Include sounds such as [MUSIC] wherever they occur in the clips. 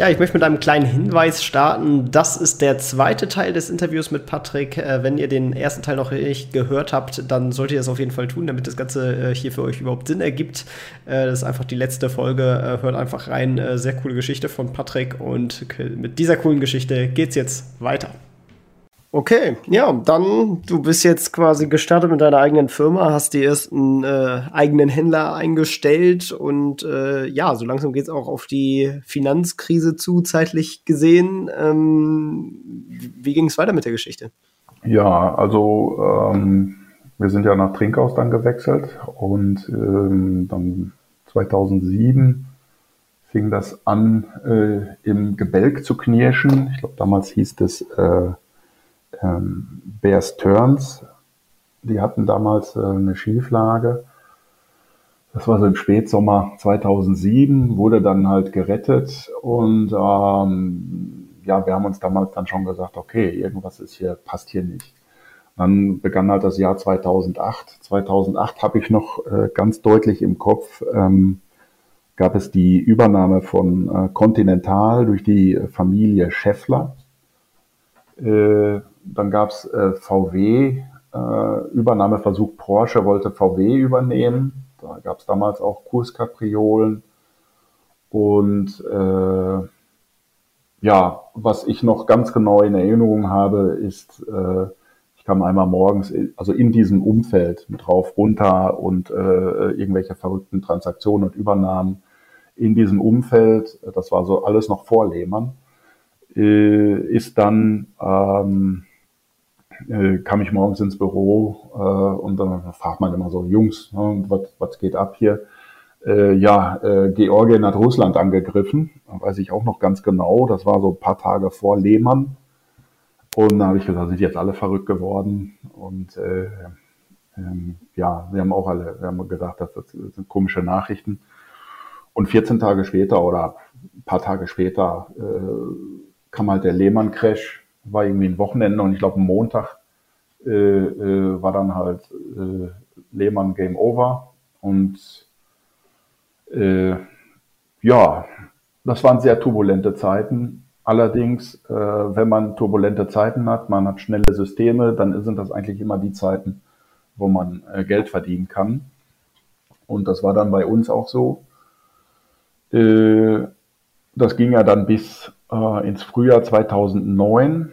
Ja, ich möchte mit einem kleinen Hinweis starten. Das ist der zweite Teil des Interviews mit Patrick. Äh, wenn ihr den ersten Teil noch nicht gehört habt, dann solltet ihr das auf jeden Fall tun, damit das Ganze äh, hier für euch überhaupt Sinn ergibt. Äh, das ist einfach die letzte Folge. hört einfach rein. sehr coole Geschichte von Patrick und mit dieser coolen Geschichte geht's jetzt weiter. Okay, ja, dann, du bist jetzt quasi gestartet mit deiner eigenen Firma, hast die ersten äh, eigenen Händler eingestellt und äh, ja, so langsam geht es auch auf die Finanzkrise zu, zeitlich gesehen. Ähm, wie ging es weiter mit der Geschichte? Ja, also ähm, wir sind ja nach Trinkhaus dann gewechselt und ähm, dann 2007 fing das an, äh, im Gebälk zu knirschen. Ich glaube, damals hieß es äh, ähm, Bears Turns. Die hatten damals äh, eine Schieflage. Das war so im Spätsommer 2007, wurde dann halt gerettet und ähm, ja, wir haben uns damals dann schon gesagt, okay, irgendwas ist hier, passt hier nicht. Dann begann halt das Jahr 2008. 2008 habe ich noch äh, ganz deutlich im Kopf, ähm, gab es die Übernahme von äh, Continental durch die Familie Scheffler. Äh, dann gab es äh, VW, äh, Übernahmeversuch Porsche wollte VW übernehmen. Da gab es damals auch Kurskapriolen. Und äh, ja, was ich noch ganz genau in Erinnerung habe, ist, äh, ich kam einmal morgens, also in diesem Umfeld mit rauf, runter und äh, irgendwelche verrückten Transaktionen und Übernahmen in diesem Umfeld, das war so alles noch vor Lehmann, äh, ist dann ähm, äh, kam ich morgens ins Büro äh, und dann fragt man immer so, Jungs, ne, was, geht ab hier? Äh, ja, äh, Georgien hat Russland angegriffen, weiß ich auch noch ganz genau. Das war so ein paar Tage vor Lehmann. Und da habe ich gesagt, sind jetzt alle verrückt geworden. Und äh, ähm, ja, wir haben auch alle, wir haben gedacht, das, das sind komische Nachrichten. Und 14 Tage später oder ein paar Tage später äh, kam halt der Lehmann-Crash war irgendwie ein Wochenende und ich glaube, Montag äh, äh, war dann halt äh, Lehmann Game Over. Und äh, ja, das waren sehr turbulente Zeiten. Allerdings, äh, wenn man turbulente Zeiten hat, man hat schnelle Systeme, dann sind das eigentlich immer die Zeiten, wo man äh, Geld verdienen kann. Und das war dann bei uns auch so. Äh, das ging ja dann bis äh, ins Frühjahr 2009.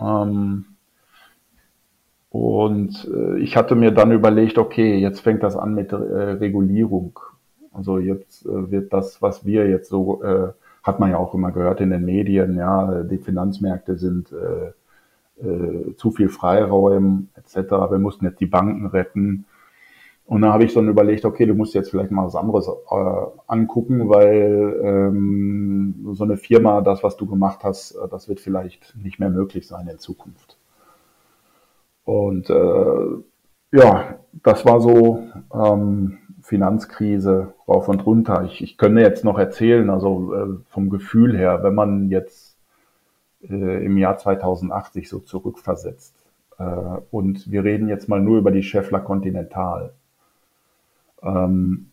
Ähm, und äh, ich hatte mir dann überlegt, okay, jetzt fängt das an mit äh, Regulierung. Also jetzt äh, wird das, was wir jetzt so, äh, hat man ja auch immer gehört in den Medien, ja, die Finanzmärkte sind äh, zu viel Freiräumen etc. Wir mussten jetzt die Banken retten. Und dann habe ich dann überlegt, okay, du musst jetzt vielleicht mal was anderes äh, angucken, weil ähm, so eine Firma, das, was du gemacht hast, äh, das wird vielleicht nicht mehr möglich sein in Zukunft. Und äh, ja, das war so ähm, Finanzkrise rauf und runter. Ich, ich könnte jetzt noch erzählen, also äh, vom Gefühl her, wenn man jetzt äh, im Jahr 2008 sich so zurückversetzt äh, und wir reden jetzt mal nur über die Scheffler Continental ähm,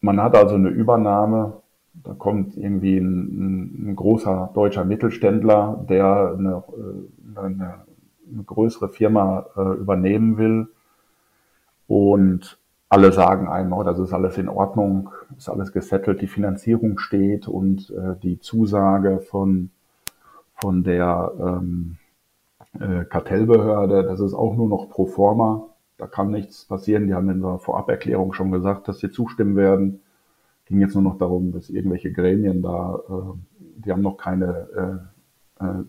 man hat also eine Übernahme, da kommt irgendwie ein, ein großer deutscher Mittelständler, der eine, äh, eine, eine größere Firma äh, übernehmen will. Und alle sagen einem, oh, das ist alles in Ordnung, ist alles gesettelt, die Finanzierung steht und äh, die Zusage von, von der ähm, äh, Kartellbehörde, das ist auch nur noch pro forma da kann nichts passieren. Die haben in der Voraberklärung schon gesagt, dass sie zustimmen werden. Ging jetzt nur noch darum, dass irgendwelche Gremien da, äh, die haben noch keine, äh, äh,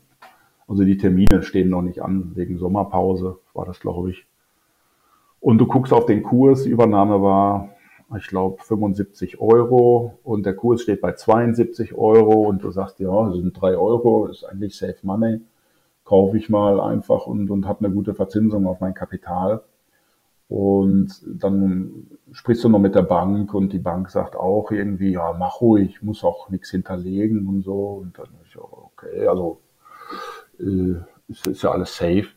also die Termine stehen noch nicht an, wegen Sommerpause war das, glaube ich. Und du guckst auf den Kurs, die Übernahme war, ich glaube, 75 Euro und der Kurs steht bei 72 Euro und du sagst, ja, das sind drei Euro, ist eigentlich Safe Money, kaufe ich mal einfach und, und habe eine gute Verzinsung auf mein Kapital. Und dann sprichst du noch mit der Bank und die Bank sagt auch irgendwie, ja, mach ruhig, muss auch nichts hinterlegen und so. Und dann ja okay, also äh, ist, ist ja alles safe.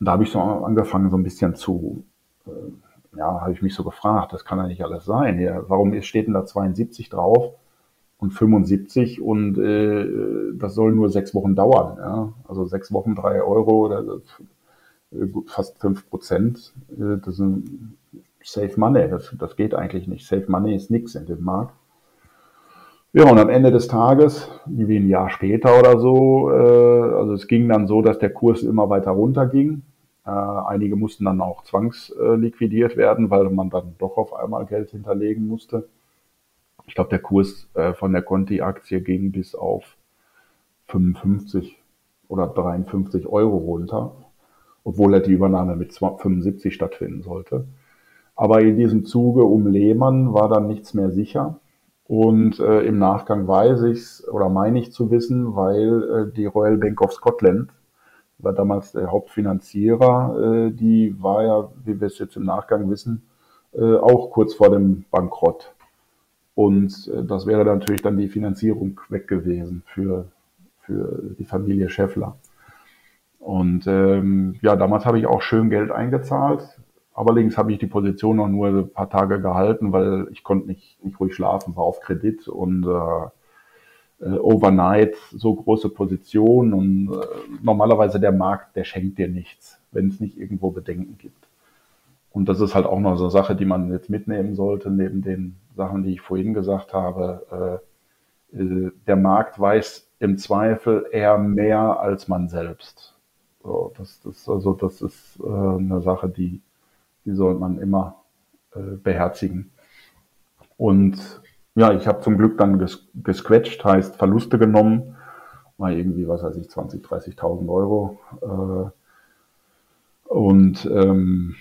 Und da habe ich so angefangen, so ein bisschen zu, äh, ja, habe ich mich so gefragt, das kann ja nicht alles sein. Ja, warum steht denn da 72 drauf und 75 und äh, das soll nur sechs Wochen dauern? Ja? Also sechs Wochen, drei Euro, oder, äh, fast fünf Prozent, äh, das sind Safe Money, das, das geht eigentlich nicht. Safe Money ist nichts in dem Markt. Ja, und am Ende des Tages, wie ein Jahr später oder so, äh, also es ging dann so, dass der Kurs immer weiter runterging. Äh, einige mussten dann auch zwangsliquidiert werden, weil man dann doch auf einmal Geld hinterlegen musste. Ich glaube, der Kurs äh, von der Conti-Aktie ging bis auf 55 oder 53 Euro runter, obwohl er die Übernahme mit 75 stattfinden sollte. Aber in diesem Zuge um Lehmann war dann nichts mehr sicher. Und äh, im Nachgang weiß ich es oder meine ich zu wissen, weil äh, die Royal Bank of Scotland war damals der Hauptfinanzierer, äh, die war ja, wie wir es jetzt im Nachgang wissen, äh, auch kurz vor dem Bankrott. Und äh, das wäre natürlich dann die Finanzierung weg gewesen für, für die Familie Scheffler. Und ähm, ja, damals habe ich auch schön Geld eingezahlt. Allerdings habe ich die Position noch nur ein paar Tage gehalten, weil ich konnte nicht, nicht ruhig schlafen, war auf Kredit und äh, äh, overnight so große Position und äh, normalerweise der Markt, der schenkt dir nichts, wenn es nicht irgendwo Bedenken gibt. Und das ist halt auch noch so eine Sache, die man jetzt mitnehmen sollte, neben den Sachen, die ich vorhin gesagt habe. Äh, äh der Markt weiß im Zweifel eher mehr als man selbst. So, das, das, also das ist äh, eine Sache, die, die sollte man immer äh, beherzigen. Und ja, ich habe zum Glück dann ges gesquetscht, heißt Verluste genommen, mal irgendwie, was weiß ich, 20, 30.000 Euro. Äh, und ähm,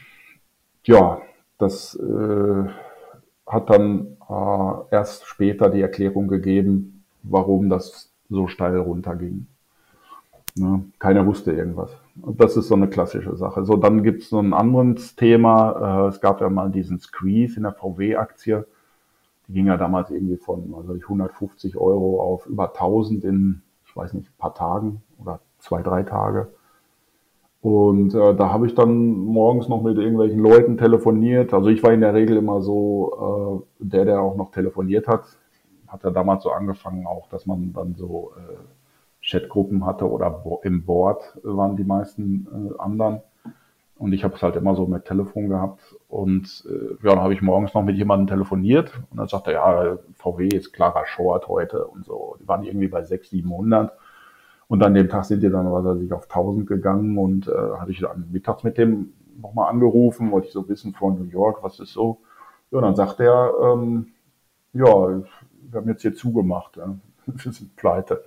ja, das äh, hat dann äh, erst später die Erklärung gegeben, warum das so steil runterging. Ne? Keiner wusste irgendwas. Und das ist so eine klassische Sache. So, dann gibt es so ein anderes Thema. Äh, es gab ja mal diesen Squeeze in der VW-Aktie. Die ging ja damals irgendwie von also 150 Euro auf über 1000 in, ich weiß nicht, ein paar Tagen oder zwei, drei Tage. Und äh, da habe ich dann morgens noch mit irgendwelchen Leuten telefoniert. Also ich war in der Regel immer so äh, der, der auch noch telefoniert hat. Hat ja damals so angefangen auch, dass man dann so äh, Chatgruppen hatte oder im Board waren die meisten äh, anderen. Und ich habe es halt immer so mit Telefon gehabt. Und äh, ja, dann habe ich morgens noch mit jemandem telefoniert und dann sagte er, ja, VW ist klarer Short heute und so. Die waren irgendwie bei 600, 700. Und an dem Tag sind die dann, was weiß ich, auf 1000 gegangen und äh, hatte ich dann mittags mit dem nochmal angerufen, wollte ich so wissen von New York, was ist so. Ja, dann sagt er, ähm, ja, wir haben jetzt hier zugemacht, ja. [LAUGHS] wir sind pleite.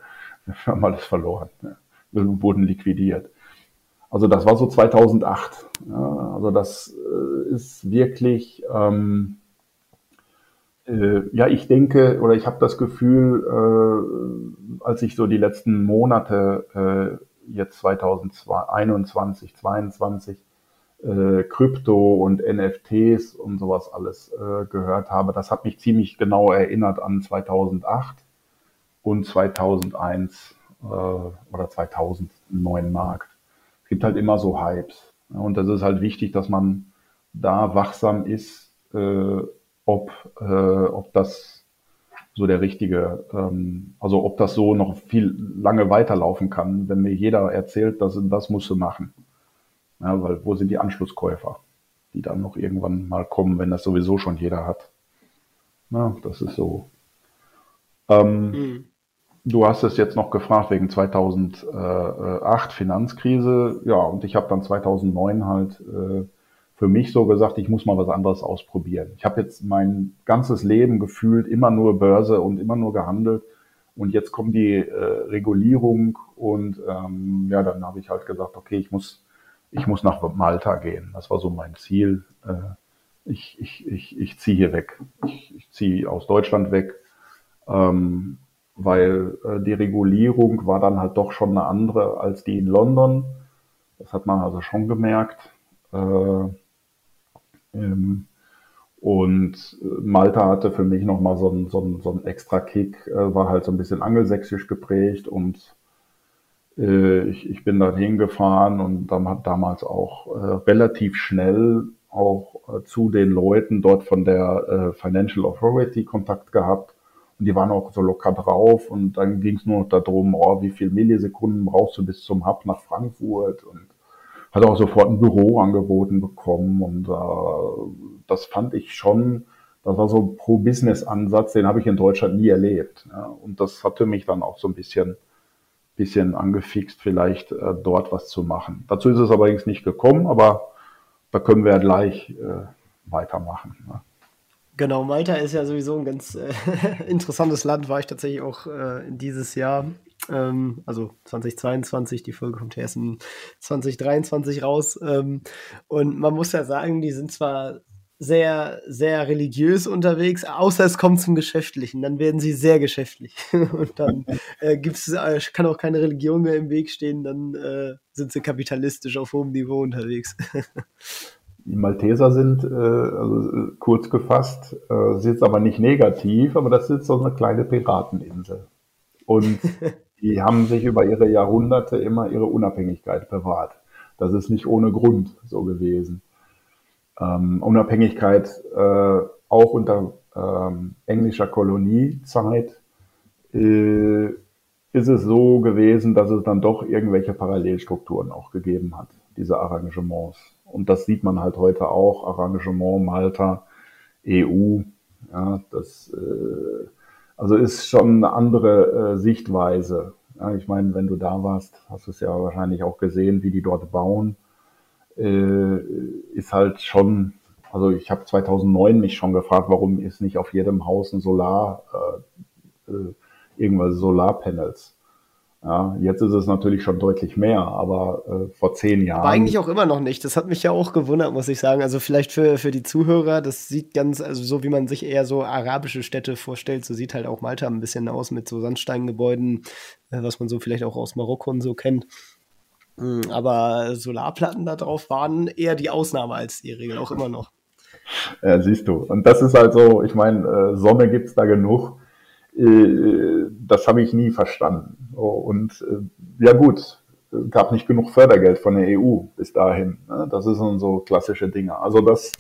[LAUGHS] Wir haben alles verloren. Ja. Wir wurden liquidiert. Also das war so 2008. Ja, also das äh, ist wirklich, ähm, äh, ja, ich denke oder ich habe das Gefühl, äh, als ich so die letzten Monate äh, jetzt 2021, 2022 äh, Krypto und NFTs und sowas alles äh, gehört habe, das hat mich ziemlich genau erinnert an 2008 und 2001 äh, oder 2009 Markt. Es gibt halt immer so Hypes. Und das ist halt wichtig, dass man da wachsam ist, äh, ob, äh, ob das so der richtige, ähm, also ob das so noch viel lange weiterlaufen kann, wenn mir jeder erzählt, dass das musst du machen. Ja, weil wo sind die Anschlusskäufer, die dann noch irgendwann mal kommen, wenn das sowieso schon jeder hat? Na, das ist so. Ähm, mhm. Du hast es jetzt noch gefragt wegen 2008 Finanzkrise. Ja, und ich habe dann 2009 halt äh, für mich so gesagt, ich muss mal was anderes ausprobieren. Ich habe jetzt mein ganzes Leben gefühlt immer nur Börse und immer nur gehandelt. Und jetzt kommt die äh, Regulierung und ähm, ja, dann habe ich halt gesagt, okay, ich muss, ich muss nach Malta gehen. Das war so mein Ziel. Äh, ich ich, ich, ich ziehe hier weg. Ich, ich ziehe aus Deutschland weg. Ähm, weil äh, die Regulierung war dann halt doch schon eine andere als die in London. Das hat man also schon gemerkt. Äh, Ähm, und Malta hatte für mich nochmal so einen, so, einen, so einen extra Kick, äh, war halt so ein bisschen angelsächsisch geprägt und äh, ich, ich bin da hingefahren und dann hat damals auch äh, relativ schnell auch äh, zu den Leuten dort von der äh, Financial Authority Kontakt gehabt. Und die waren auch so locker drauf und dann ging es nur noch darum, oh, wie viel Millisekunden brauchst du bis zum Hub nach Frankfurt und hat auch sofort ein Büro angeboten bekommen und äh, das fand ich schon, das war so ein Pro-Business-Ansatz, den habe ich in Deutschland nie erlebt. Ja. Und das hatte mich dann auch so ein bisschen, bisschen angefixt, vielleicht äh, dort was zu machen. Dazu ist es allerdings nicht gekommen, aber da können wir ja gleich äh, weitermachen. Ne. Genau, Malta ist ja sowieso ein ganz äh, [LAUGHS] interessantes Land, war ich tatsächlich auch äh, dieses Jahr. Ähm, also 2022, die Folge kommt erst in 2023 raus. Ähm, und man muss ja sagen, die sind zwar sehr, sehr religiös unterwegs, außer es kommt zum Geschäftlichen. Dann werden sie sehr geschäftlich. [LAUGHS] Und dann äh, gibt's, äh, kann auch keine Religion mehr im Weg stehen, dann äh, sind sie kapitalistisch auf hohem Niveau unterwegs. [LAUGHS] Die Malteser sind, äh, also äh, kurz gefasst, äh, ist jetzt aber nicht negativ, aber das ist so eine kleine Pirateninsel. Und [LAUGHS] die haben sich über ihre Jahrhunderte immer ihre Unabhängigkeit bewahrt. Das ist nicht ohne Grund so gewesen ähm, Unabhängigkeit äh, auch unter ähm, englischer Koloniezeit äh, ist es so gewesen, dass es dann doch irgendwelche Parallelstrukturen auch gegeben hat, diese Arrangements. Und das sieht man halt heute auch, Arrangement Malta, EU, ja, das äh, also ist schon eine andere äh, Sichtweise. Ja, ich meine, wenn du da warst, hast du es ja wahrscheinlich auch gesehen, wie die dort bauen äh, ist halt schon, also ich habe 2009 mich schon gefragt, warum ist nicht auf jedem Haus ein Solar, äh, äh, irgendwelche Solarpanels. Ja, jetzt ist es natürlich schon deutlich mehr, aber äh, vor zehn Jahren. Aber eigentlich auch immer noch nicht. Das hat mich ja auch gewundert, muss ich sagen. Also vielleicht für, für die Zuhörer, das sieht ganz, also so wie man sich eher so arabische Städte vorstellt, so sieht halt auch Malta ein bisschen aus mit so Sandsteingebäuden, äh, was man so vielleicht auch aus Marokko und so kennt. Hm, aber Solarplatten da drauf waren eher die Ausnahme als die Regel, auch immer noch. Ja, siehst du. Und das ist halt so, ich meine, äh, Sonne gibt's da genug. Äh, das habe ich nie verstanden. Und äh, ja gut, gab nicht genug Fördergeld von der EU bis dahin. Ne? Das sind so klassische Dinge. Also das,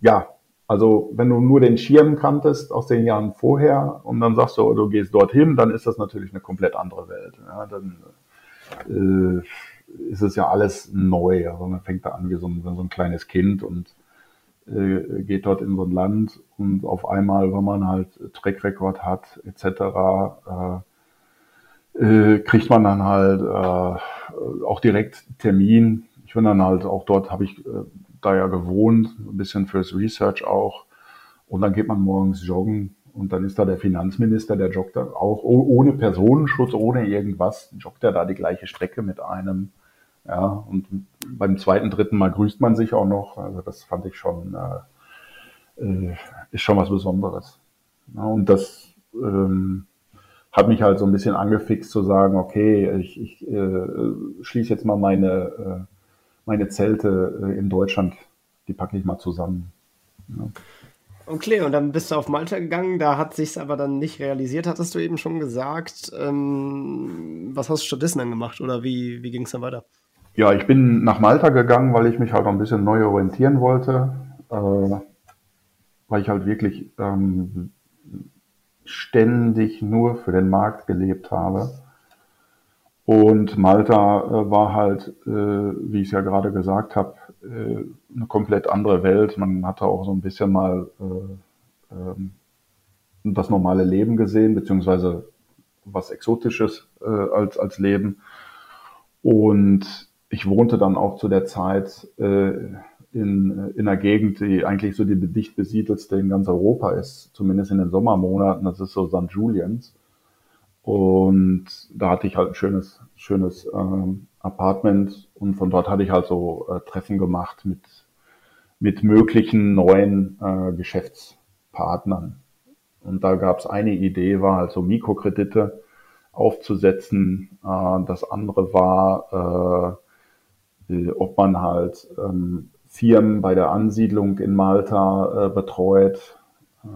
ja, also wenn du nur den Schirm kanntest aus den Jahren vorher und dann sagst du, du gehst dorthin, dann ist das natürlich eine komplett andere Welt. Ja, dann äh, ist es ja alles neu. Also man fängt da an wie so ein, so ein kleines Kind und äh, geht dort in so ein Land und auf einmal, wenn man halt Track-Record hat, etc., äh, kriegt man dann halt äh, auch direkt Termin. Ich bin dann halt auch dort, habe ich äh, da ja gewohnt, ein bisschen fürs Research auch. Und dann geht man morgens joggen und dann ist da der Finanzminister, der joggt da auch ohne Personenschutz, ohne irgendwas, joggt er da die gleiche Strecke mit einem. Ja, und beim zweiten, dritten Mal grüßt man sich auch noch. Also das fand ich schon, äh, äh, ist schon was Besonderes. Ja, und das ähm, hat mich halt so ein bisschen angefixt zu sagen, okay, ich, ich äh, schließe jetzt mal meine, äh, meine Zelte äh, in Deutschland, die packe ich mal zusammen. Ja. Okay, und dann bist du auf Malta gegangen, da hat sich's aber dann nicht realisiert, hattest du eben schon gesagt. Ähm, was hast du stattdessen dann gemacht oder wie, wie ging es dann weiter? Ja, ich bin nach Malta gegangen, weil ich mich halt ein bisschen neu orientieren wollte, äh, weil ich halt wirklich ähm, ständig nur für den Markt gelebt habe. Und Malta äh, war halt, äh, wie ich es ja gerade gesagt habe, äh, eine komplett andere Welt. Man hatte auch so ein bisschen mal äh, ähm, das normale Leben gesehen, beziehungsweise was Exotisches als, als Leben. Und ich wohnte dann auch zu der Zeit in, in einer Gegend, die eigentlich so die dicht besiedelste in ganz Europa ist, zumindest in den Sommermonaten. Das ist so St. Julians. Und da hatte ich halt ein schönes, schönes ähm, Apartment und von dort hatte ich halt so äh, Treffen gemacht mit, mit möglichen neuen äh, Geschäftspartnern. Und da gab es eine Idee, war halt so Mikrokredite aufzusetzen. Äh, das andere war, äh, ob man halt ähm, Firmen bei der Ansiedlung in Malta äh, betreut.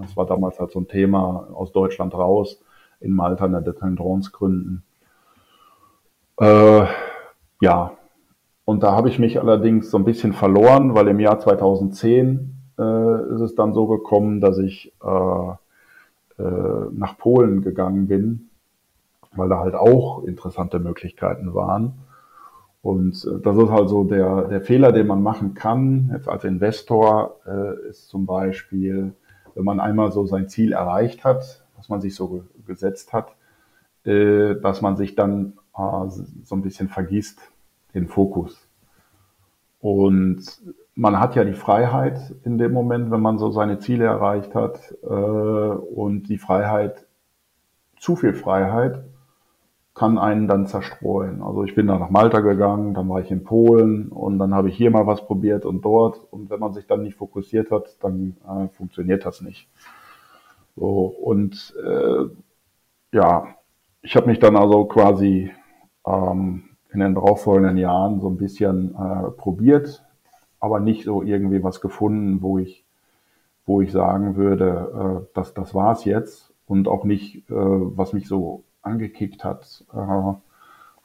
Das war damals halt so ein Thema aus Deutschland raus, in Malta eine Dependance gründen. Äh, ja, und da habe ich mich allerdings so ein bisschen verloren, weil im Jahr 2010 äh, ist es dann so gekommen, dass ich äh, äh, nach Polen gegangen bin, weil da halt auch interessante Möglichkeiten waren. Und äh, das ist halt so der, der Fehler, den man machen kann, jetzt als Investor, äh, ist zum Beispiel, wenn man einmal so sein Ziel erreicht hat, was man sich so ge gesetzt hat, äh, dass man sich dann äh, so ein bisschen vergisst, den Fokus. Und man hat ja die Freiheit in dem Moment, wenn man so seine Ziele erreicht hat, äh, und die Freiheit, zu viel Freiheit, kann einen dann zerstreuen. Also ich bin dann nach Malta gegangen, dann war ich in Polen und dann habe ich hier mal was probiert und dort. Und wenn man sich dann nicht fokussiert hat, dann äh, funktioniert das nicht. So, und äh, ja, ich habe mich dann also quasi ähm, in den darauffolgenden Jahren so ein bisschen äh, probiert, aber nicht so irgendwie was gefunden, wo ich, wo ich sagen würde, äh, dass das war's jetzt und auch nicht, äh, was mich so angekickt hat, äh,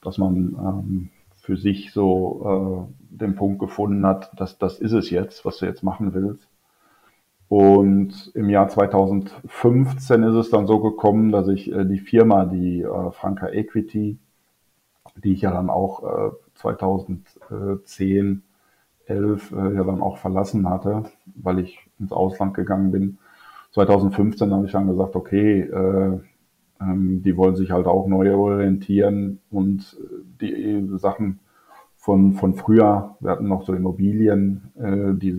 dass man ähm, für sich so äh, den Punkt gefunden hat, dass das ist es jetzt, was du jetzt machen willst. Und im Jahr 2015 ist es dann so gekommen, dass ich äh, die Firma, die Franka Equity, die ich ja dann auch äh, 2010, 11 äh, ja dann auch verlassen hatte, weil ich ins Ausland gegangen bin. 2015 habe ich dann gesagt, okay, äh, ähm, die wollen sich halt auch neu orientieren und äh, die Sachen von, von früher, wir hatten noch so Immobilien, äh, die,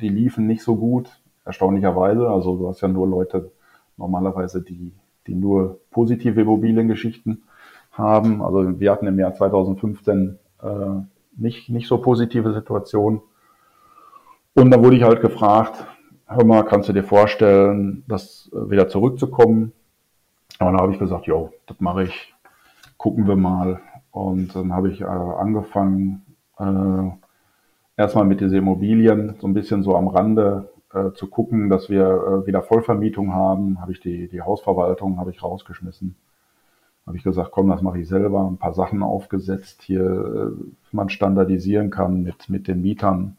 die liefen nicht so gut, erstaunlicherweise. Also du hast ja nur Leute normalerweise, die, die nur positive Immobiliengeschichten haben. Also wir hatten im Jahr 2015 äh, nicht, nicht so positive Situationen. Und dann wurde ich halt gefragt, hör mal, kannst du dir vorstellen, das äh, wieder zurückzukommen? Und dann habe ich gesagt, jo, das mache ich, gucken wir mal. Und dann habe ich äh, angefangen, äh, erstmal mit diesen Immobilien so ein bisschen so am Rande äh, zu gucken, dass wir äh, wieder Vollvermietung haben. Habe ich die, die Hausverwaltung habe ich rausgeschmissen habe ich gesagt, komm, das mache ich selber, ein paar Sachen aufgesetzt hier, äh, man standardisieren kann mit, mit den Mietern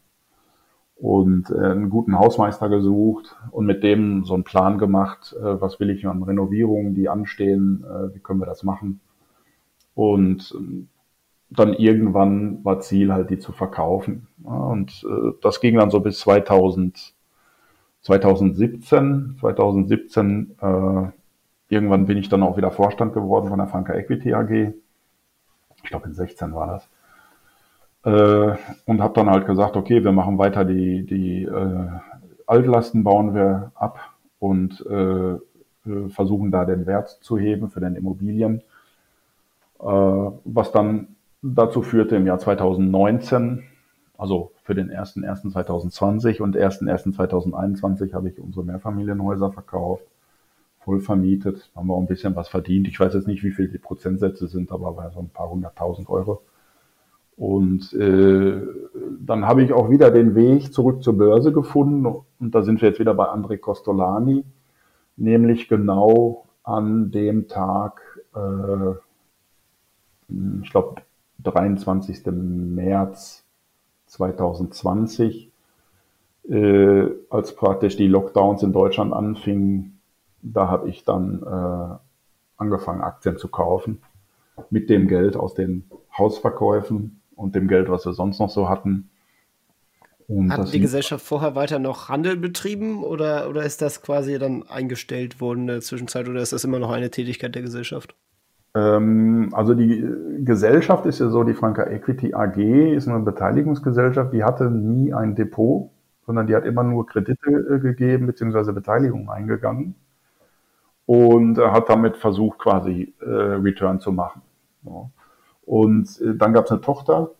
und äh, einen guten Hausmeister gesucht und mit dem so einen Plan gemacht, äh, was will ich an Renovierungen, die anstehen, äh, wie können wir das machen. Und äh, dann irgendwann war Ziel halt, die zu verkaufen. Und äh, das ging dann so bis 2000, 2017. 2017 äh, Irgendwann bin ich dann auch wieder Vorstand geworden von der Franka Equity AG. Ich glaube in 16 war das. Äh, und habe dann halt gesagt, okay, wir machen weiter die, die äh, Altlasten bauen wir ab und äh, äh versuchen da den Wert zu heben für den Immobilien. Äh, was dann dazu führte im Jahr 2019, also für den 1.1.2020 und 1.1.2021 habe ich unsere Mehrfamilienhäuser verkauft voll vermietet, haben wir auch ein bisschen was verdient. Ich weiß jetzt nicht, wie viel die Prozentsätze sind, aber so ein paar hunderttausend Euro. Und äh, dann habe ich auch wieder den Weg zurück zur Börse gefunden und da sind wir jetzt wieder bei André Costolani, nämlich genau an dem Tag, äh, ich glaube 23. März 2020, äh, als praktisch die Lockdowns in Deutschland anfingen, da habe ich dann äh, angefangen, Aktien zu kaufen. Mit dem Geld aus den Hausverkäufen und dem Geld, was wir sonst noch so hatten. Und Hat die Gesellschaft vorher weiter noch Handel betrieben oder, oder ist das quasi dann eingestellt worden in der Zwischenzeit oder ist das immer noch eine Tätigkeit der Gesellschaft? Ähm, also die Gesellschaft ist ja so, die Franka Equity AG ist eine Beteiligungsgesellschaft, die hatte nie ein Depot, sondern die hat immer nur Kredite äh, gegeben bzw. Beteiligungen eingegangen und äh, hat damit versucht, quasi äh, Return zu machen. Ja. Und äh, dann gab es eine Tochter,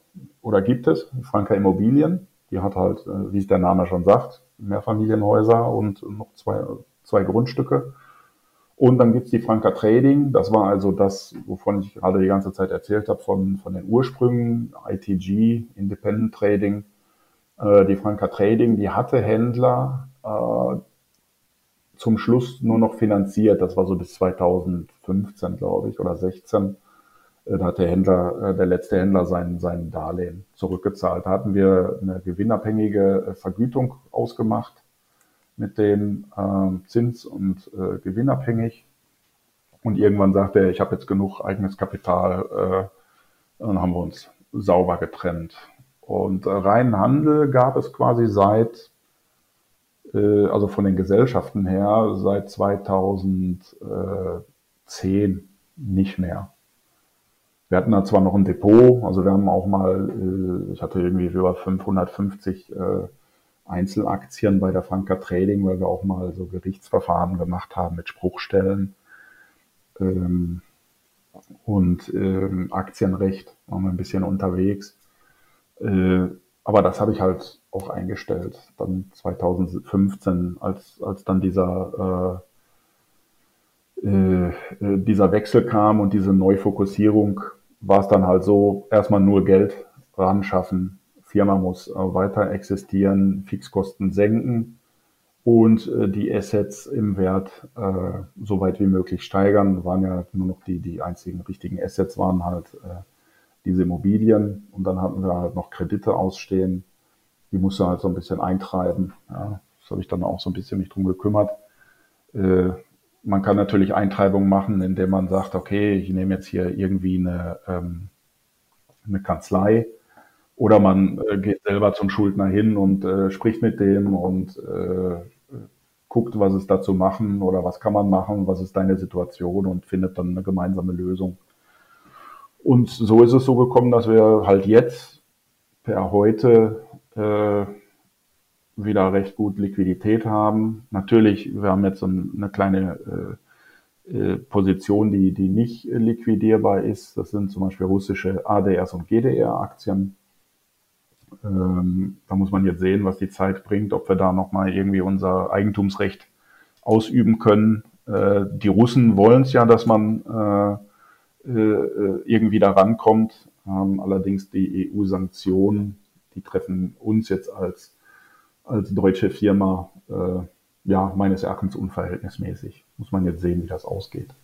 oder gibt es, Franka Immobilien, die hat halt, äh, wie es der Name schon sagt, Mehrfamilienhäuser und noch zwei, zwei Grundstücke. Und dann gibt's die Franka Trading, das war also das, wovon ich gerade die ganze Zeit erzählt habe, von, von den Ursprüngen, ITG, Independent Trading. Äh, die Franka Trading, die hatte Händler äh, zum Schluss nur noch finanziert. Das war so bis 2015, glaube ich, oder 16. Äh, da hat der Händler, äh, der letzte Händler sein, sein Darlehen zurückgezahlt. Da hatten wir eine gewinnabhängige äh, Vergütung ausgemacht mit dem äh, Zins und äh, gewinnabhängig. Und irgendwann sagte er, ich habe jetzt genug eigenes Kapital. Äh, dann haben wir uns sauber getrennt. Und äh, reinen Handel gab es quasi seit, äh, also von den Gesellschaften her, seit 2010 nicht mehr. Wir hatten da zwar noch ein Depot, also wir haben auch mal, äh, ich hatte irgendwie über 550 äh, Einzelaktien bei der Franka Trading, weil wir auch mal so Gerichtsverfahren gemacht haben mit Spruchstellen ähm, und ähm, Aktienrecht waren wir ein bisschen unterwegs. Äh, aber das habe ich halt auch eingestellt. Dann 2015, als, als dann dieser, äh, dieser Wechsel kam und diese Neufokussierung, war es dann halt so, erstmal nur Geld ran schaffen, Firma muss äh, weiter existieren, Fixkosten senken und äh, die Assets im Wert äh, so weit wie möglich steigern. Waren ja nur noch die, die einzigen richtigen Assets waren halt äh, diese Immobilien und dann hatten wir halt noch Kredite ausstehen. Die musste halt so ein bisschen eintreiben. Ja, das habe ich dann auch so ein bisschen mich drum gekümmert. Äh, man kann natürlich Eintreibung machen, indem man sagt, okay, ich nehme jetzt hier irgendwie eine, ähm, eine Kanzlei oder man äh, geht selber zum Schuldner hin und äh, spricht mit dem und äh, guckt, was ist da zu machen oder was kann man machen, was ist deine Situation und findet dann eine gemeinsame Lösung. Und so ist es so gekommen, dass wir halt jetzt per heute äh, wieder recht gut Liquidität haben. Natürlich, wir haben jetzt so eine kleine äh, äh Position, die, die nicht liquidierbar ist. Das sind zum Beispiel russische ADRs und GDR-Aktien. Ähm, da muss man jetzt sehen, was die Zeit bringt, ob wir da nochmal irgendwie unser Eigentumsrecht ausüben können. Äh, die Russen wollen es ja, dass man äh, äh, irgendwie da rankommt. Ähm, allerdings die EU-Sanktionen, die treffen uns jetzt als, als deutsche Firma äh, ja meines Erachtens unverhältnismäßig. Muss man jetzt sehen, wie das ausgeht.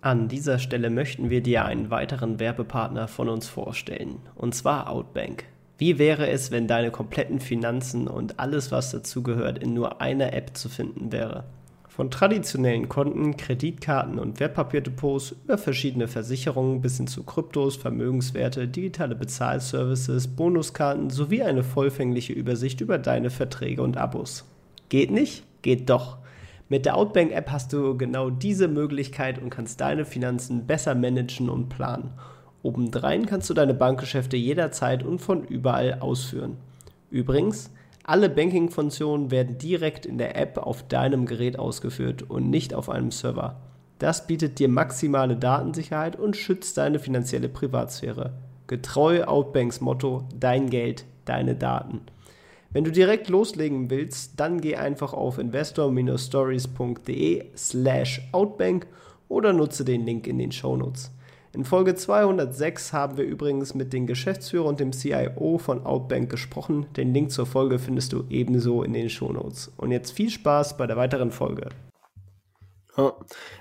An dieser Stelle möchten wir dir einen weiteren Werbepartner von uns vorstellen, und zwar Outbank. Wie wäre es, wenn deine kompletten Finanzen und alles, was dazugehört, in nur einer App zu finden wäre? Von traditionellen Konten, Kreditkarten und Wertpapierdepots über verschiedene Versicherungen bis hin zu Kryptos, Vermögenswerte, digitale Bezahlservices, Bonuskarten sowie eine vollfängliche Übersicht über deine Verträge und Abos. Geht nicht? Geht doch. Mit der Outbank-App hast du genau diese Möglichkeit und kannst deine Finanzen besser managen und planen. Obendrein kannst du deine Bankgeschäfte jederzeit und von überall ausführen. Übrigens, alle Banking-Funktionen werden direkt in der App auf deinem Gerät ausgeführt und nicht auf einem Server. Das bietet dir maximale Datensicherheit und schützt deine finanzielle Privatsphäre. Getreu Outbanks Motto: Dein Geld, deine Daten. Wenn du direkt loslegen willst, dann geh einfach auf investor-stories.de slash outbank oder nutze den Link in den Shownotes. In Folge 206 haben wir übrigens mit dem Geschäftsführer und dem CIO von Outbank gesprochen. Den Link zur Folge findest du ebenso in den Shownotes. Und jetzt viel Spaß bei der weiteren Folge.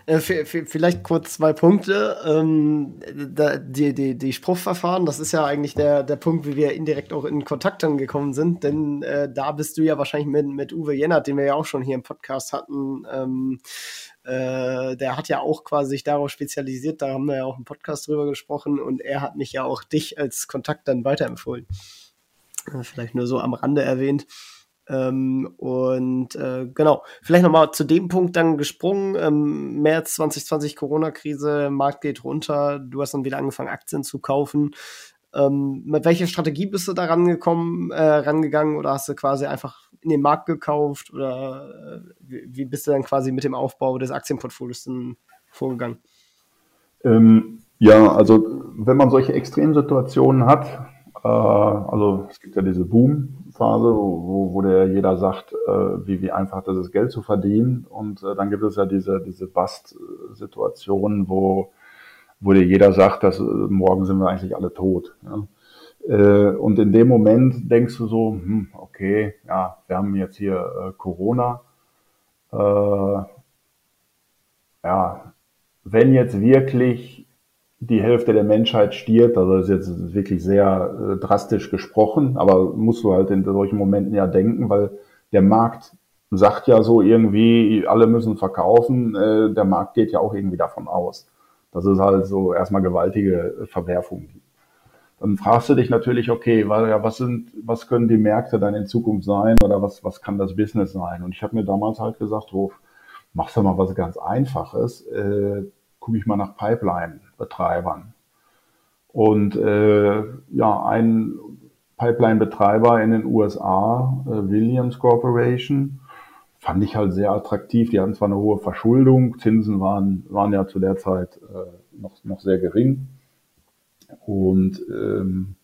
Äh, vielleicht kurz zwei Punkte. Ähm, die, die, die Spruchverfahren, das ist ja eigentlich der, der Punkt, wie wir indirekt auch in Kontakt dann gekommen sind, denn äh, da bist du ja wahrscheinlich mit, mit Uwe Jennert, den wir ja auch schon hier im Podcast hatten, ähm, äh, der hat ja auch quasi sich darauf spezialisiert, da haben wir ja auch im Podcast drüber gesprochen und er hat mich ja auch dich als Kontakt dann weiterempfohlen. Vielleicht nur so am Rande erwähnt. Ähm, und äh, genau, vielleicht nochmal zu dem Punkt dann gesprungen. Ähm, März 2020 Corona-Krise, Markt geht runter, du hast dann wieder angefangen, Aktien zu kaufen. Ähm, mit welcher Strategie bist du da rangekommen, äh, rangegangen oder hast du quasi einfach in den Markt gekauft oder äh, wie, bist du dann quasi mit dem Aufbau des Aktienportfolios vorgegangen? Ähm, ja, also wenn man solche Extremsituationen hat, äh, also es gibt ja diese Boom-Phase, wo, wo der jeder sagt, äh, wie, wie einfach das ist, Geld zu verdienen. Und äh, dann gibt es ja diese, diese Bust-Situationen, wo, wo dir jeder sagt, dass morgen sind wir eigentlich alle tot. Ja? Äh, und in dem Moment denkst du so, hm, okay, ja, wir haben jetzt hier äh, Corona. Äh, ja, wenn jetzt wirklich die Hälfte der Menschheit stirbt, also das ist jetzt wirklich sehr drastisch gesprochen, aber musst du halt in solchen Momenten ja denken, weil der Markt sagt ja so irgendwie, alle müssen verkaufen, der Markt geht ja auch irgendwie davon aus, dass es halt so erstmal gewaltige Verwerfungen gibt. Dann fragst du dich natürlich, okay, was sind, was können die Märkte dann in Zukunft sein oder was, was kann das Business sein? Und ich habe mir damals halt gesagt, Ruf, machst du mal was ganz Einfaches, äh, gucke ich mal nach Pipeline-Betreibern. Und äh, ja, ein Pipeline-Betreiber in den USA, äh, Williams Corporation, fand ich halt sehr attraktiv. Die hatten zwar eine hohe Verschuldung, Zinsen waren, waren ja zu der Zeit äh, noch, noch sehr gering. Und ähm,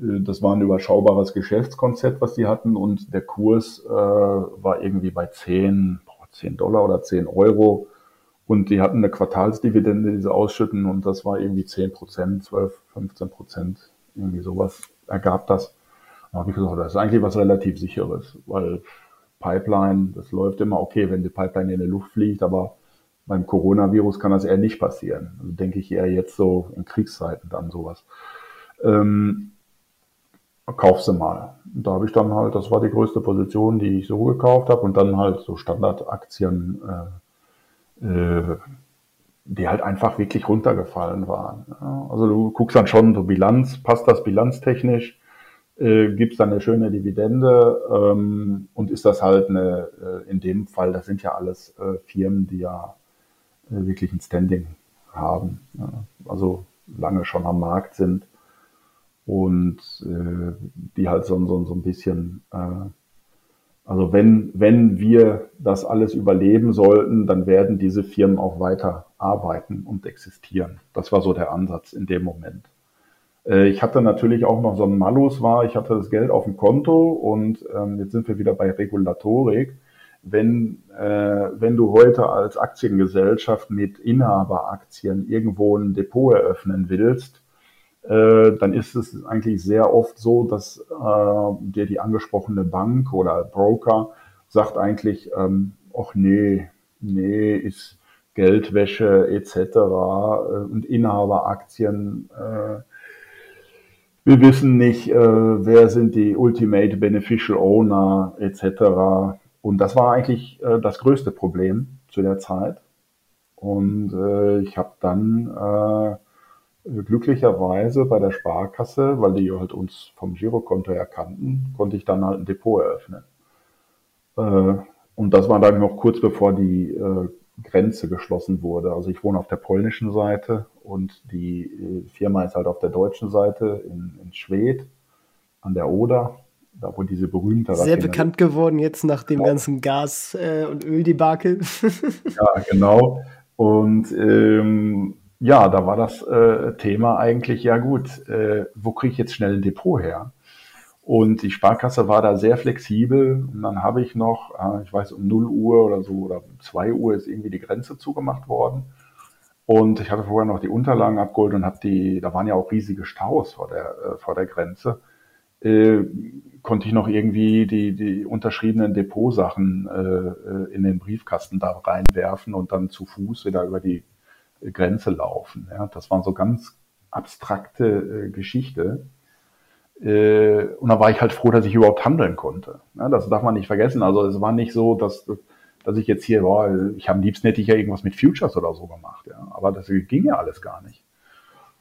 äh, das war ein überschaubares Geschäftskonzept, was die hatten und der Kurs äh, war irgendwie bei 10, 10 Dollar oder 10 Euro. Und die hatten eine Quartalsdividende, die sie ausschütten und das war irgendwie 10 Prozent, 12, 15 Prozent, irgendwie sowas ergab das. Da habe ich gesagt, das ist eigentlich was relativ sicheres, weil Pipeline, das läuft immer okay, wenn die Pipeline in der Luft fliegt, aber beim Coronavirus kann das eher nicht passieren. Also denke ich eher jetzt so in Kriegszeiten dann sowas. Ähm, kauf sie mal. Und da habe ich dann halt, das war die größte Position, die ich so gekauft habe und dann halt so Standardaktien, äh, äh, die halt einfach wirklich runtergefallen waren. Ja, also du guckst dann schon so Bilanz, passt das bilanztechnisch, äh, gibt es dann eine schöne Dividende ähm, und ist das halt eine, äh, in dem Fall, das sind ja alles äh, Firmen, die ja wirklich ein Standing haben, ja, also lange schon am Markt sind und äh, die halt so, so, so ein bisschen, äh, also wenn, wenn wir das alles überleben sollten, dann werden diese Firmen auch weiter arbeiten und existieren. Das war so der Ansatz in dem Moment. Äh, ich hatte natürlich auch noch so ein Malus war, ich hatte das Geld auf dem Konto und ähm, jetzt sind wir wieder bei Regulatorik. Wenn, äh, wenn du heute als Aktiengesellschaft mit Inhaberaktien irgendwo ein Depot eröffnen willst, äh, dann ist es eigentlich sehr oft so, dass äh, dir die angesprochene Bank oder Broker sagt eigentlich, ähm, ach nee, nee, ist Geldwäsche etc. Äh, und Inhaberaktien. Äh, wir wissen nicht, äh, wer sind die Ultimate Beneficial Owner etc. Und das war eigentlich äh, das größte Problem zu der Zeit. Und äh, ich habe dann glücklicherweise bei der Sparkasse, weil die halt uns vom Girokonto erkannten, konnte ich dann halt ein Depot eröffnen. Äh, und das war dann noch kurz bevor die äh, Grenze geschlossen wurde. Also ich wohne auf der polnischen Seite und die äh, Firma ist halt auf der deutschen Seite in, in Schwedt an der Oder, da wo diese berühmte Sehr bekannt geworden jetzt nach dem genau. ganzen Gas- äh, und Öldebakel. [LAUGHS] ja, genau. Und ähm, ja, da war das äh, Thema eigentlich, ja gut, äh, wo kriege ich jetzt schnell ein Depot her? Und die Sparkasse war da sehr flexibel. Und dann habe ich noch, äh, ich weiß, um 0 Uhr oder so oder 2 Uhr ist irgendwie die Grenze zugemacht worden. Und ich hatte vorher noch die Unterlagen abgeholt und habe die, da waren ja auch riesige Staus vor der, äh, vor der Grenze. Äh, konnte ich noch irgendwie die, die unterschriebenen Depotsachen äh, in den Briefkasten da reinwerfen und dann zu Fuß wieder über die Grenze laufen. Ja, das waren so ganz abstrakte äh, Geschichte. Äh, und da war ich halt froh, dass ich überhaupt handeln konnte. Ja, das darf man nicht vergessen. Also es war nicht so, dass, dass ich jetzt hier war, ich am liebsten hätte ich ja irgendwas mit Futures oder so gemacht. Ja. Aber das ging ja alles gar nicht.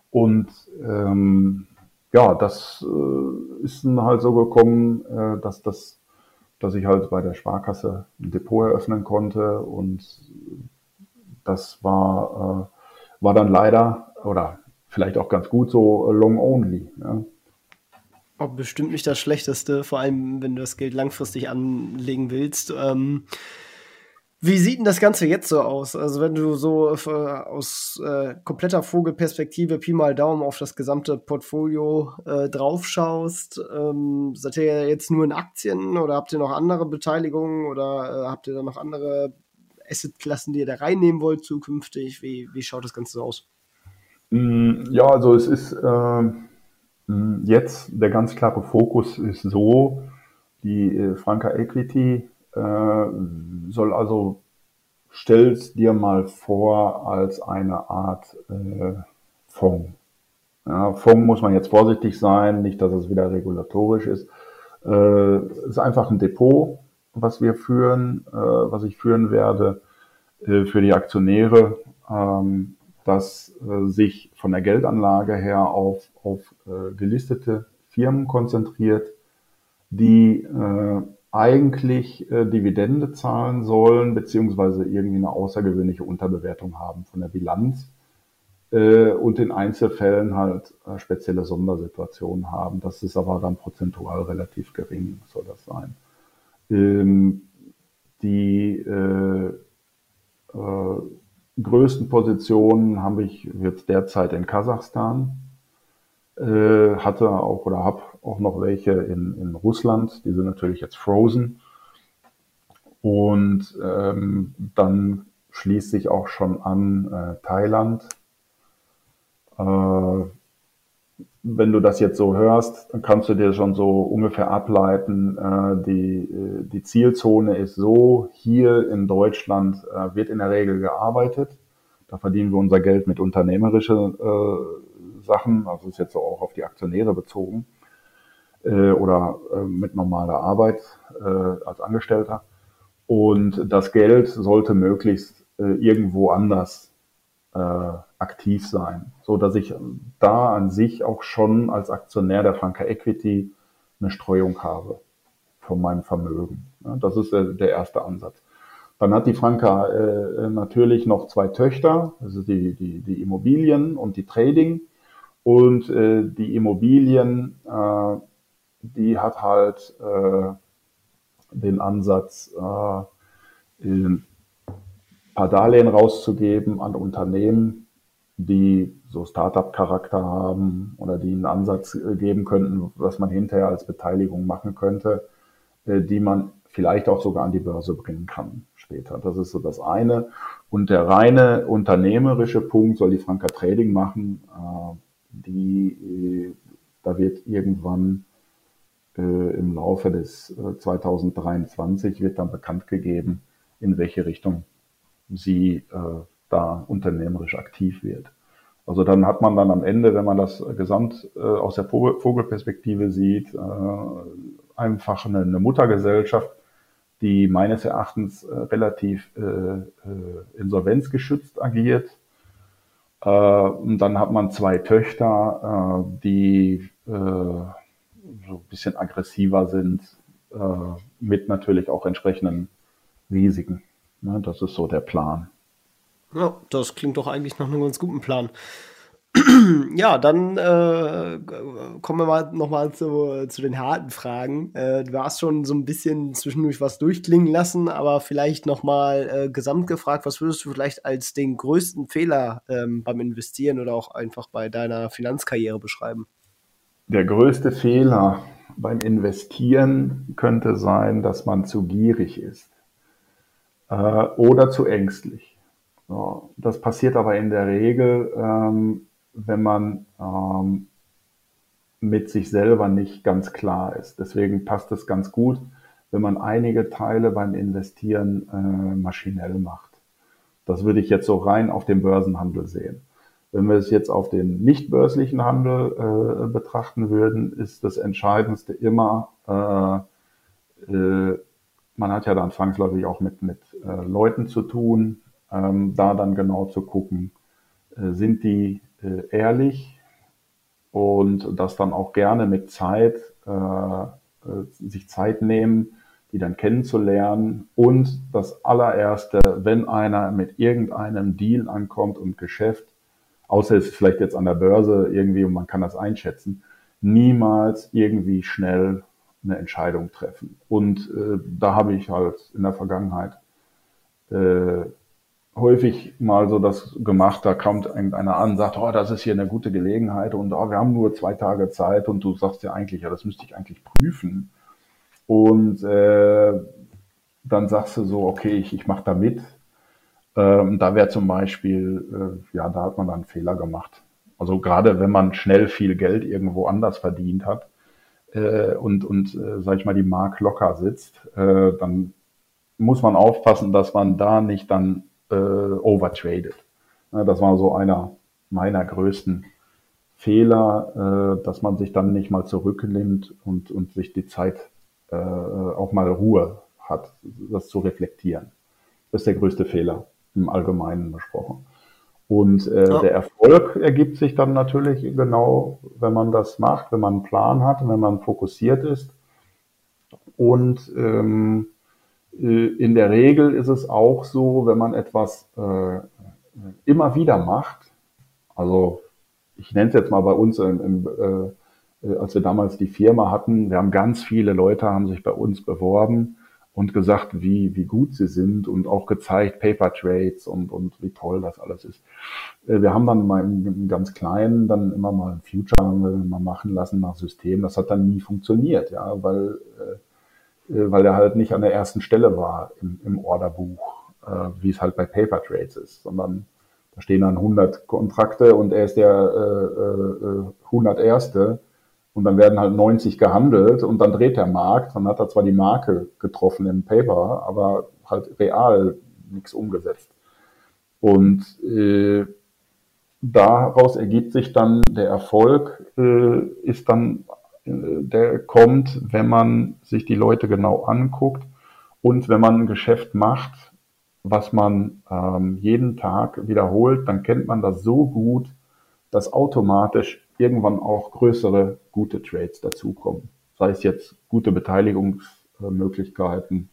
Und ähm, ja, das äh, ist dann halt so gekommen, äh, dass, das, dass ich halt bei der Sparkasse ein Depot eröffnen konnte und das war, äh, war dann leider oder vielleicht auch ganz gut so long only. Ja. Oh, bestimmt nicht das Schlechteste, vor allem wenn du das Geld langfristig anlegen willst. Ähm, wie sieht denn das Ganze jetzt so aus? Also wenn du so äh, aus äh, kompletter Vogelperspektive Pi mal Daumen auf das gesamte Portfolio äh, draufschaust, ähm, seid ihr jetzt nur in Aktien oder habt ihr noch andere Beteiligungen oder äh, habt ihr da noch andere Assetklassen, die ihr da reinnehmen wollt zukünftig? Wie, wie schaut das Ganze so aus? Mm, ja, also es ist, äh, Hm, jetzt der ganz klare Fokus ist so, die äh, Franca Equity soll also, stell's dir mal vor als eine Art äh, Fonds. Ja, Fonds muss man jetzt vorsichtig sein, nicht, dass es wieder regulatorisch ist. Äh, ist einfach ein Depot, was wir führen, äh, was ich führen werde äh, für die Aktionäre, ähm, das äh, sich von der Geldanlage her auf, auf äh, gelistete Firmen konzentriert, die äh, eigentlich äh, Dividende zahlen sollen, beziehungsweise irgendwie eine außergewöhnliche Unterbewertung haben von der Bilanz äh, und in Einzelfällen halt äh, spezielle Sondersituationen haben. Das ist aber dann prozentual relativ gering, soll das sein. Ähm, die äh, äh, größten Positionen habe ich jetzt derzeit in Kasachstan, äh, hatte auch oder habe auch noch welche in, in Russland, die sind natürlich jetzt frozen. Und ähm, dann schließt sich auch schon an äh, Thailand, äh, wenn du das jetzt so hörst, dann kannst du dir schon so ungefähr ableiten, äh, die, äh, die Zielzone ist so, hier in Deutschland wird in der Regel gearbeitet. Da verdienen wir unser Geld mit unternehmerischen Sachen, also ist jetzt so auch auf die Aktionäre bezogen oder mit normaler Arbeit als Angestellter. Und das Geld sollte möglichst irgendwo anders aktiv sein, so dass ich da an sich auch schon als Aktionär der Franka Equity eine Streuung habe von meinem Vermögen. Das ist der erste Ansatz. Dann hat die Franka äh, natürlich noch zwei Töchter, also die, die, die Immobilien und die Trading. Und äh, die Immobilien, äh, die hat halt äh, den Ansatz, äh, ein paar Darlehen rauszugeben an Unternehmen, die so Startup-Charakter haben oder die einen Ansatz äh, geben könnten, was man hinterher als Beteiligung machen könnte, äh, die man vielleicht auch sogar an die Börse bringen kann später. Das ist so das eine. Und der reine unternehmerische Punkt soll die Franka Trading machen. Äh, die, da wird irgendwann im Laufe des 2023 wird dann bekannt gegeben, in welche Richtung sie da unternehmerisch aktiv wird. Also dann hat man dann am Ende, wenn man das gesamt äh, aus der Vogelperspektive sieht, äh, einfach eine, eine, Muttergesellschaft, die meines Erachtens äh, relativ äh, äh, insolvenzgeschützt agiert. Äh, und dann hat man zwei Töchter, die so ein bisschen aggressiver sind, mit natürlich auch entsprechenden Risiken. Ne, das ist so der Plan. Ja, das klingt doch eigentlich nach einem ganz guten Plan. [CLEARS THROAT] ja, dann äh, kommen wir mal nochmal zu, zu den harten Fragen. Äh, du hast schon so ein bisschen zwischendurch was durchklingen lassen, aber vielleicht nochmal äh, gesamt gefragt, was würdest du vielleicht als den größten Fehler ähm, beim Investieren oder auch einfach bei deiner Finanzkarriere beschreiben? Der größte Fehler beim Investieren könnte sein, dass man zu gierig ist äh, oder zu ängstlich. So, das passiert aber in der Regel, ähm, wenn man ähm, mit sich selber nicht ganz klar ist. Deswegen passt es ganz gut, wenn man einige Teile beim Investieren äh, maschinell macht. Das würde ich jetzt so rein auf den Börsenhandel sehen. Wenn wir es jetzt auf den nicht börslichen Handel äh, betrachten würden, ist das Entscheidendste immer, äh, äh, man hat ja dann zwangsläufig auch mit, mit äh, Leuten zu tun, ähm, da dann genau zu gucken, äh, sind die äh, ehrlich und das dann auch gerne mit Zeit, sich Zeit nehmen, die dann kennenzulernen und das allererste, wenn einer mit irgendeinem Deal ankommt und Geschäft, außer es ist vielleicht jetzt an der Börse irgendwie und man kann das einschätzen, niemals irgendwie schnell eine Entscheidung treffen. Und äh, da habe ich halt in der Vergangenheit äh, häufig mal so das gemacht, da kommt irgendeiner an, sagt, oh, das ist hier eine gute Gelegenheit und oh, wir haben nur zwei Tage Zeit und du sagst ja eigentlich, ja, das müsste ich eigentlich prüfen. Und äh, dann sagst du so, okay, ich, ich mache da mit. Ähm, da wäre zum Beispiel, äh, ja, da hat man dann Fehler gemacht. Also gerade wenn man schnell viel Geld irgendwo anders verdient hat äh, und, und äh, sag ich mal, die Mark locker sitzt, äh, dann muss man aufpassen, dass man da nicht dann äh, overtradet. Ja, das war so einer meiner größten Fehler, äh, dass man sich dann nicht mal zurücknimmt und, und sich die Zeit äh, auch mal Ruhe hat, das zu reflektieren. Das ist der größte Fehler im Allgemeinen besprochen. Und äh, ja. der Erfolg ergibt sich dann natürlich genau, wenn man das macht, wenn man einen Plan hat, wenn man fokussiert ist. Und ähm, äh, in der Regel ist es auch so, wenn man etwas äh, immer wieder macht, also ich nenne es jetzt mal bei uns, im, im, äh, als wir damals die Firma hatten, wir haben ganz viele Leute, haben sich bei uns beworben und gesagt, wie, wie gut sie sind und auch gezeigt Paper Trades und, und wie toll das alles ist. Äh, wir haben dann mal im, ganz Kleinen dann immer mal ein Future mal machen lassen nach System. Das hat dann nie funktioniert, ja, weil, äh, äh, weil er halt nicht an der ersten Stelle war im, im Orderbuch, wie es halt bei Paper Trades ist, sondern da stehen dann 100 Kontrakte und er ist der äh, äh, 101. Und dann werden halt 90 gehandelt und dann dreht der Markt. Dann hat er zwar die Marke getroffen im Paper, aber halt real nichts umgesetzt. Und äh, daraus ergibt sich dann der Erfolg, äh, ist dann, äh, der kommt, wenn man sich die Leute genau anguckt und wenn man ein Geschäft macht, was man ähm, jeden Tag wiederholt, dann kennt man das so gut, dass automatisch irgendwann auch größere gute Trades dazukommen. Sei es jetzt gute Beteiligungsmöglichkeiten,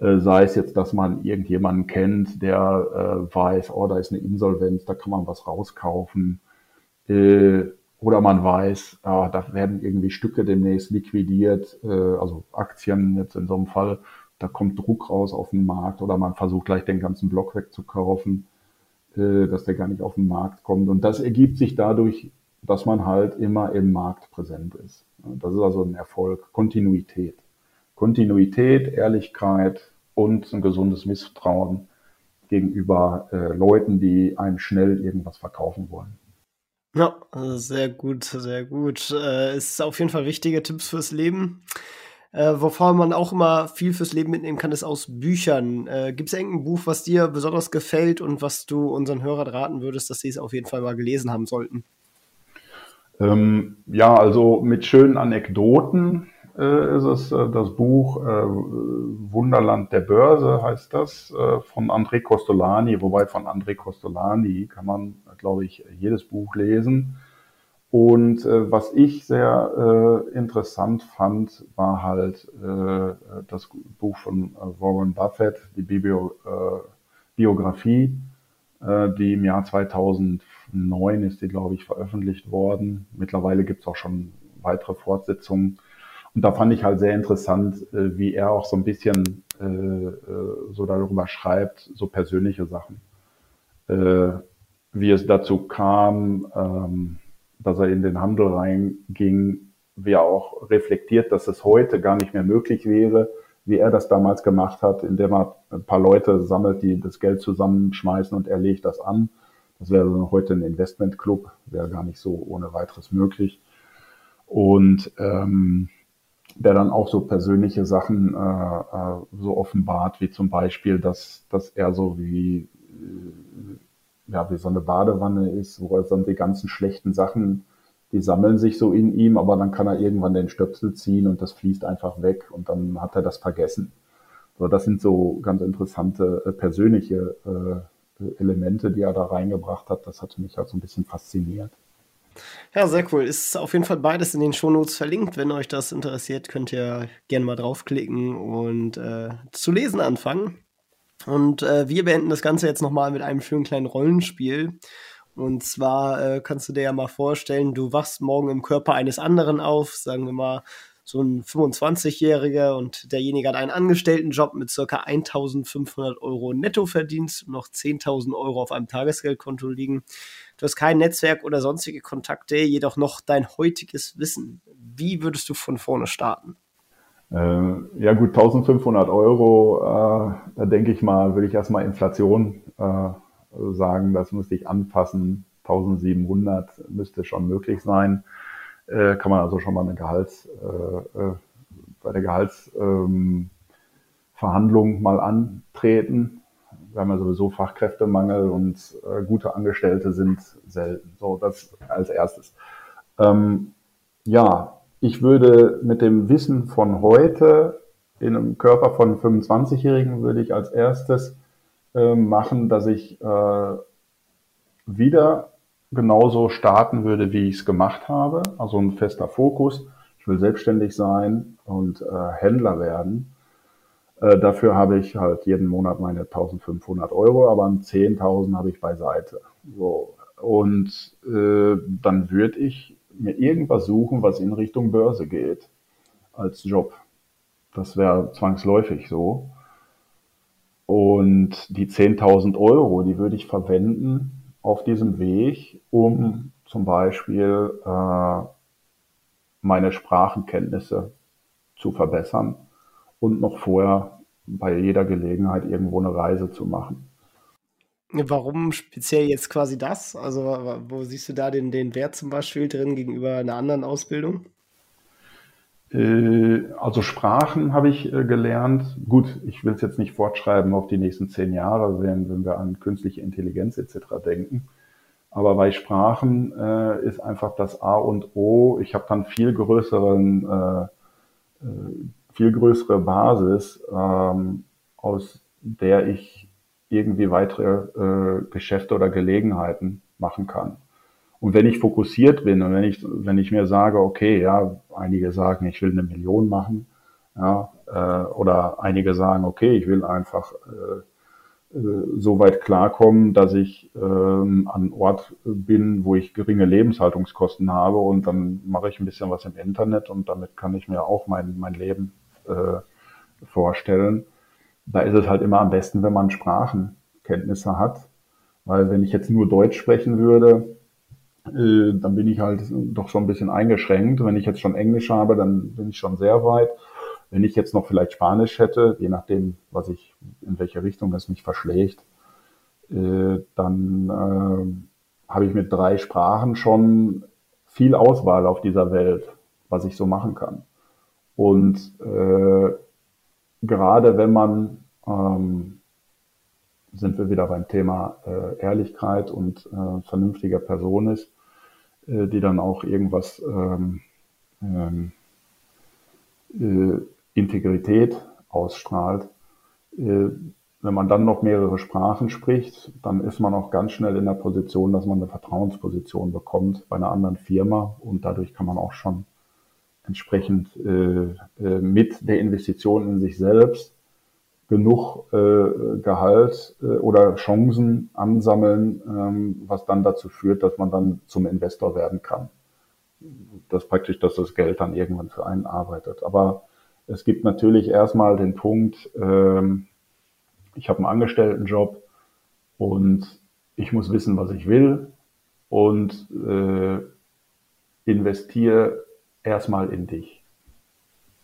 äh, sei es jetzt, dass man irgendjemanden kennt, der äh, weiß, oh, da ist eine Insolvenz, da kann man was rauskaufen. Äh, oder man weiß, ah, da werden irgendwie Stücke demnächst liquidiert, also Aktien jetzt in so einem Fall, da kommt Druck raus auf den Markt oder man versucht gleich den ganzen Block wegzukaufen, dass der gar nicht auf den Markt kommt. Und das ergibt sich dadurch dass man halt immer im Markt präsent ist. Das ist also ein Erfolg. Kontinuität. Kontinuität, Ehrlichkeit und ein gesundes Misstrauen gegenüber äh, Leuten, die einem schnell irgendwas verkaufen wollen. Ja, sehr gut, sehr gut. Äh, ist auf jeden Fall wichtige Tipps fürs Leben. Äh, wovon man auch immer viel fürs Leben mitnehmen kann, ist aus Büchern. Äh, Gibt es irgendein Buch, was dir besonders gefällt und was du unseren Hörern raten würdest, dass sie es auf jeden Fall mal gelesen haben sollten? Ähm, ja, also mit schönen Anekdoten äh, ist es äh, das Buch äh, Wunderland der Börse heißt das äh, von André Costolani, wobei von André Costolani kann man, glaube ich, jedes Buch lesen. Und äh, was ich sehr äh, interessant fand, war halt äh, das Buch von äh, Warren Buffett, die Bio, äh, Biografie, äh, die im Jahr 2000 2009 ist die, glaube ich, veröffentlicht worden. Mittlerweile gibt es auch schon weitere Fortsetzungen. Und da fand ich halt sehr interessant, äh, wie er auch so ein bisschen äh, äh, so darüber schreibt, so persönliche Sachen. wie es dazu kam, ähm, dass er in den Handel reinging, wie er auch reflektiert, dass es heute gar nicht mehr möglich wäre, wie er das damals gemacht hat, indem er ein paar Leute sammelt, die das Geld zusammenschmeißen und er legt das an das wäre heute ein Investmentclub, wäre gar nicht so ohne weiteres möglich. Und ähm, der dann auch so persönliche Sachen äh, äh, so offenbart, wie zum Beispiel, dass, dass er so wie, äh, ja, wie so eine Badewanne ist, wo er dann die ganzen schlechten Sachen, die sammeln sich so in ihm, aber dann kann er irgendwann den Stöpsel ziehen und das fließt einfach weg und dann hat er das vergessen. So, das sind so ganz interessante äh, persönliche äh, Elemente, die er da reingebracht hat, das hatte mich halt so ein bisschen fasziniert. Ja, sehr cool. Ist auf jeden Fall beides in den Shownotes verlinkt. Wenn euch das interessiert, könnt ihr gerne mal draufklicken und äh, zu lesen anfangen. Und äh, wir beenden das Ganze jetzt nochmal mit einem schönen kleinen Rollenspiel. Und zwar äh, kannst du dir ja mal vorstellen, du wachst morgen im Körper eines anderen auf, sagen wir mal, so ein 25-Jähriger und derjenige hat einen Angestelltenjob mit circa 1500 Euro Nettoverdienst und noch 10.000 Euro auf einem Tagesgeldkonto liegen. Du hast kein Netzwerk oder sonstige Kontakte, jedoch noch dein heutiges Wissen. Wie würdest du von vorne starten? Äh, ja gut, 1500 Euro, äh, da denke ich mal, würde ich erstmal Inflation äh, sagen, das müsste ich anpassen. 1700 müsste schon möglich sein. Äh, kann man also schon mal eine Gehalts, äh, äh bei der Gehaltsverhandlung ähm, mal antreten. Wir haben ja sowieso Fachkräftemangel und gute Angestellte sind selten. So, das als erstes. Ähm, ja, ich würde mit dem Wissen von heute in einem Körper von 25-Jährigen würde ich als erstes äh, machen, dass ich äh, wieder genauso starten würde, wie ich es gemacht habe. Also ein fester Fokus. Ich will selbstständig sein und äh, Händler werden. Äh, dafür habe ich halt jeden Monat meine 1500 Euro, aber an 10.000 habe ich beiseite. So. Und äh, dann würde ich mir irgendwas suchen, was in Richtung Börse geht als Job. Das wäre zwangsläufig so. Und die 10.000 Euro, die würde ich verwenden auf diesem Weg, um zum Beispiel äh, meine Sprachenkenntnisse zu verbessern und noch vorher bei jeder Gelegenheit irgendwo eine Reise zu machen. Warum speziell jetzt quasi das? Also wo siehst du da den, den Wert zum Beispiel drin gegenüber einer anderen Ausbildung? Äh, also Sprachen habe ich äh, gelernt. Gut, ich will es jetzt nicht fortschreiben auf die nächsten zehn Jahre, wenn, wenn wir an künstliche Intelligenz etc. denken. Aber bei Sprachen äh, ist einfach das A und O. Ich habe dann viel größeren, äh, äh, viel größere Basis, ähm, aus der ich irgendwie weitere äh, Geschäfte oder Gelegenheiten machen kann. Und wenn ich fokussiert bin und wenn ich, wenn ich mir sage, okay, ja, einige sagen, ich will eine Million machen, ja, äh, oder einige sagen, okay, ich will einfach äh, äh, so weit klarkommen, dass ich äh, an Ort bin, wo ich geringe Lebenshaltungskosten habe und dann mache ich ein bisschen was im Internet und damit kann ich mir auch mein, mein Leben äh, vorstellen da ist es halt immer am besten, wenn man Sprachenkenntnisse hat. Weil wenn ich jetzt nur Deutsch sprechen würde, äh, dann bin ich halt doch schon ein bisschen eingeschränkt. Wenn ich jetzt schon Englisch habe, dann bin ich schon sehr weit. Wenn ich jetzt noch vielleicht Spanisch hätte, je nachdem, was ich, in welche Richtung es mich verschlägt, äh, dann äh, habe ich mit drei Sprachen schon viel Auswahl auf dieser Welt, was ich so machen kann. Und äh, gerade wenn man, ähm, sind wir wieder beim Thema äh, Ehrlichkeit und äh, vernünftiger Person ist, äh, die dann auch irgendwas ähm, ähm, äh, Integrität ausstrahlt. Äh, wenn man dann noch mehrere Sprachen spricht, dann ist man auch ganz schnell in der Position, dass man eine Vertrauensposition bekommt bei einer anderen Firma und dadurch kann man auch schon entsprechend äh, äh, mit der Investition in sich selbst genug äh, Gehalt äh, oder Chancen ansammeln, ähm, was dann dazu führt, dass man dann zum Investor werden kann. Das praktisch, dass das Geld dann irgendwann für einen arbeitet. Aber es gibt natürlich erstmal den Punkt, ähm, ich habe einen Angestelltenjob und ich muss wissen, was ich will und äh, investiere erstmal in dich.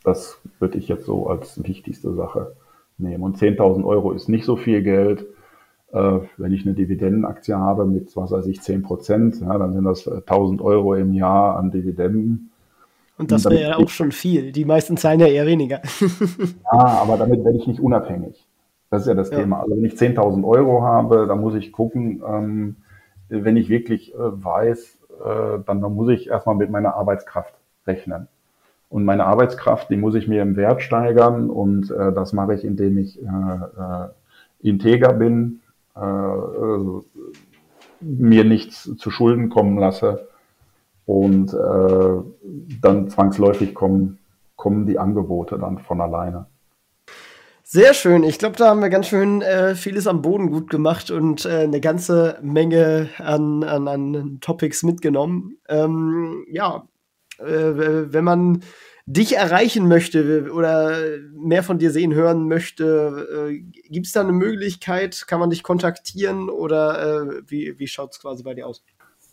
Das würde ich jetzt so als wichtigste Sache nehmen. Und 10.000 Euro ist nicht so viel Geld. Äh, wenn ich eine Dividendenaktie habe mit, was weiß ich, 10 Prozent, ja, dann sind das 1.000 Euro im Jahr an Dividenden. Und das wäre ja auch schon viel. Die meisten zahlen ja eher weniger. [LAUGHS] ja, aber damit werde ich nicht unabhängig. Das ist ja das ja. Thema. Also wenn ich 10.000 Euro habe, dann muss ich gucken, ähm, wenn ich wirklich äh, weiß, äh, dann, dann muss ich erstmal mit meiner Arbeitskraft rechnen. Und meine Arbeitskraft, die muss ich mir im Wert steigern und äh, das mache ich, indem ich äh, äh, integer bin, äh, äh, mir nichts zu Schulden kommen lasse und äh, dann zwangsläufig kommen, kommen die Angebote dann von alleine. Sehr schön. Ich glaube, da haben wir ganz schön äh, vieles am Boden gut gemacht und äh, eine ganze Menge an, an, an Topics mitgenommen. Ähm, ja, wenn man dich erreichen möchte oder mehr von dir sehen, hören möchte, äh, gibt es da eine Möglichkeit? Kann man dich kontaktieren oder äh, wie, wie schaut es quasi bei dir aus?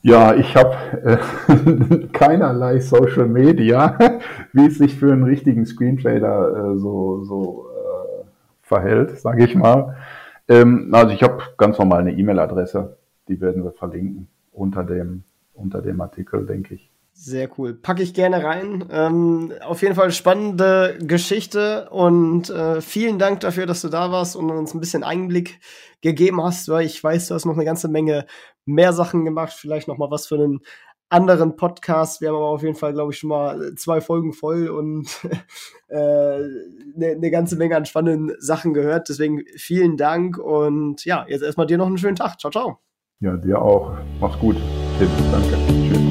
Ja, ich habe äh, [LAUGHS] keinerlei Social Media, [LAUGHS] wie es sich für einen richtigen Screentrader äh, so, so äh, verhält, sage ich mal. Ähm, also ich habe ganz normal eine E-Mail-Adresse, die werden wir verlinken. unter dem, unter dem Artikel, denke ich. Sehr cool. Packe ich gerne rein. Ähm, auf jeden Fall spannende Geschichte und äh, vielen Dank dafür, dass du da warst und uns ein bisschen Einblick gegeben hast, weil ich weiß, du hast noch eine ganze Menge mehr Sachen gemacht, vielleicht noch mal was für einen anderen Podcast. Wir haben aber auf jeden Fall, glaube ich, schon mal zwei Folgen voll und eine [LAUGHS] äh, ne, ne ganze Menge an spannenden Sachen gehört. Deswegen vielen Dank und ja, jetzt erstmal dir noch einen schönen Tag. Ciao, ciao. Ja, dir auch. Mach's gut. Tim, danke. Tschüss.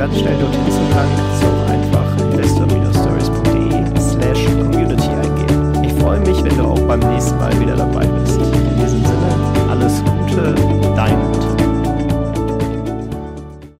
ganz schnell dorthin zu gelangen, so einfach investor-stories.de slash community eingeben. Ich freue mich, wenn du auch beim nächsten Mal wieder dabei bist. In diesem Sinne, alles Gute, dein